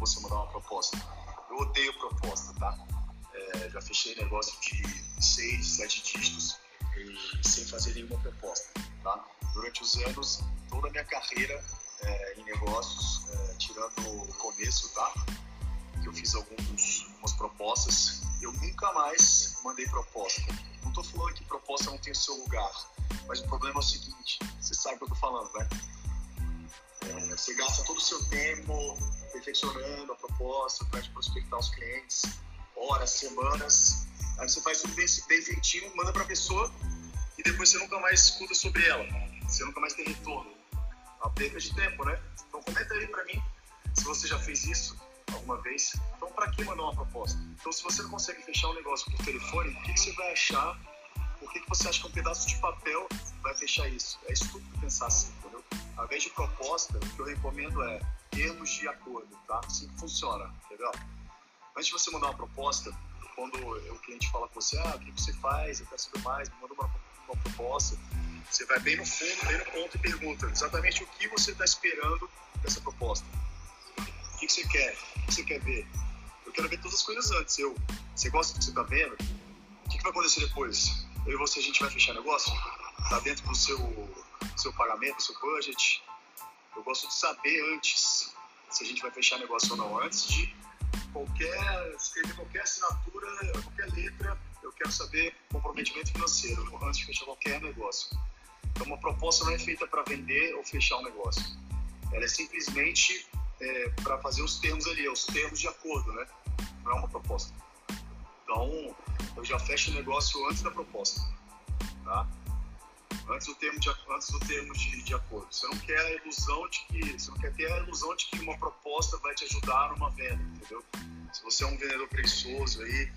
você mandar uma proposta? Eu odeio proposta, tá? É, já fechei negócio de seis, sete dígitos e sem fazer nenhuma proposta, tá? Durante os anos, toda a minha carreira é, em negócios, é, tirando o começo, tá? Que eu fiz alguns, algumas propostas, eu nunca mais mandei proposta. Não estou falando que proposta não tem o seu lugar, mas o problema é o seguinte: você sabe o que eu estou falando, né? É, você gasta todo o seu tempo perfeccionando a proposta, para prospectar os clientes, horas, semanas. Aí você faz tudo bem, bem feitinho, manda para a pessoa e depois você nunca mais escuta sobre ela. Você nunca mais tem retorno. Uma perda de tempo, né? Então comenta aí para mim se você já fez isso alguma vez. Então, para que mandar uma proposta? Então, se você não consegue fechar um negócio por telefone, o que, que você vai achar? Por que, que você acha que um pedaço de papel vai fechar isso? É estúpido pensar assim, entendeu? Ao invés de proposta, o que eu recomendo é termos de acordo, tá? Assim que funciona, entendeu? Antes de você mandar uma proposta, quando o cliente fala com você, ah, o que você faz, eu quero saber mais, me manda uma, uma proposta, você vai bem no fundo, bem no ponto e pergunta exatamente o que você está esperando dessa proposta. O que você quer? O que você quer ver? Eu quero ver todas as coisas antes. Eu, você gosta do que você está vendo? O que, vai acontecer depois? Eu e você, a gente vai fechar negócio? Está dentro do seu, seu pagamento, seu budget? Eu gosto de saber antes se a gente vai fechar negócio ou não. Antes de qualquer, escrever qualquer assinatura, qualquer letra, eu quero saber comprometimento financeiro antes de fechar qualquer negócio. Então, uma proposta não é feita para vender ou fechar um negócio. Ela é simplesmente é, para fazer os termos ali, os termos de acordo, né? Não é uma proposta. Então, eu já fecho o negócio antes da proposta, tá? Antes do termo de, antes do termo de, de acordo. Você não quer a ilusão de que, você não quer ter a ilusão de que uma proposta vai te ajudar numa venda, entendeu? Se você é um vendedor preguiçoso aí,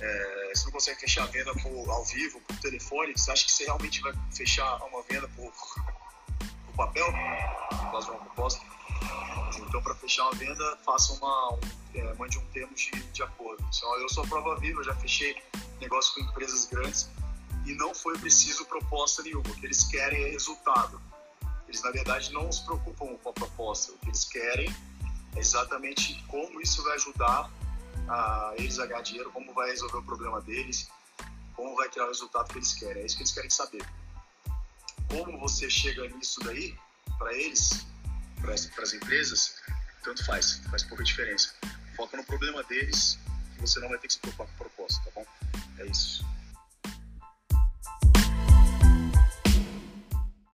é, você não consegue fechar a venda por, ao vivo, por telefone, você acha que você realmente vai fechar uma venda por, por papel, por causa de uma proposta? Então, para fechar uma venda, faça uma, um, é, mande um termo de, de acordo. Eu sou prova viva, já fechei negócio com empresas grandes e não foi preciso proposta nenhuma. O que eles querem é resultado. Eles, na verdade, não se preocupam com a proposta. O que eles querem é exatamente como isso vai ajudar a eles a ganhar dinheiro, como vai resolver o problema deles, como vai tirar o resultado que eles querem. É isso que eles querem saber. Como você chega nisso daí, para eles, para as empresas, tanto faz, faz pouca diferença. Foca no problema deles, que você não vai ter que se preocupar com a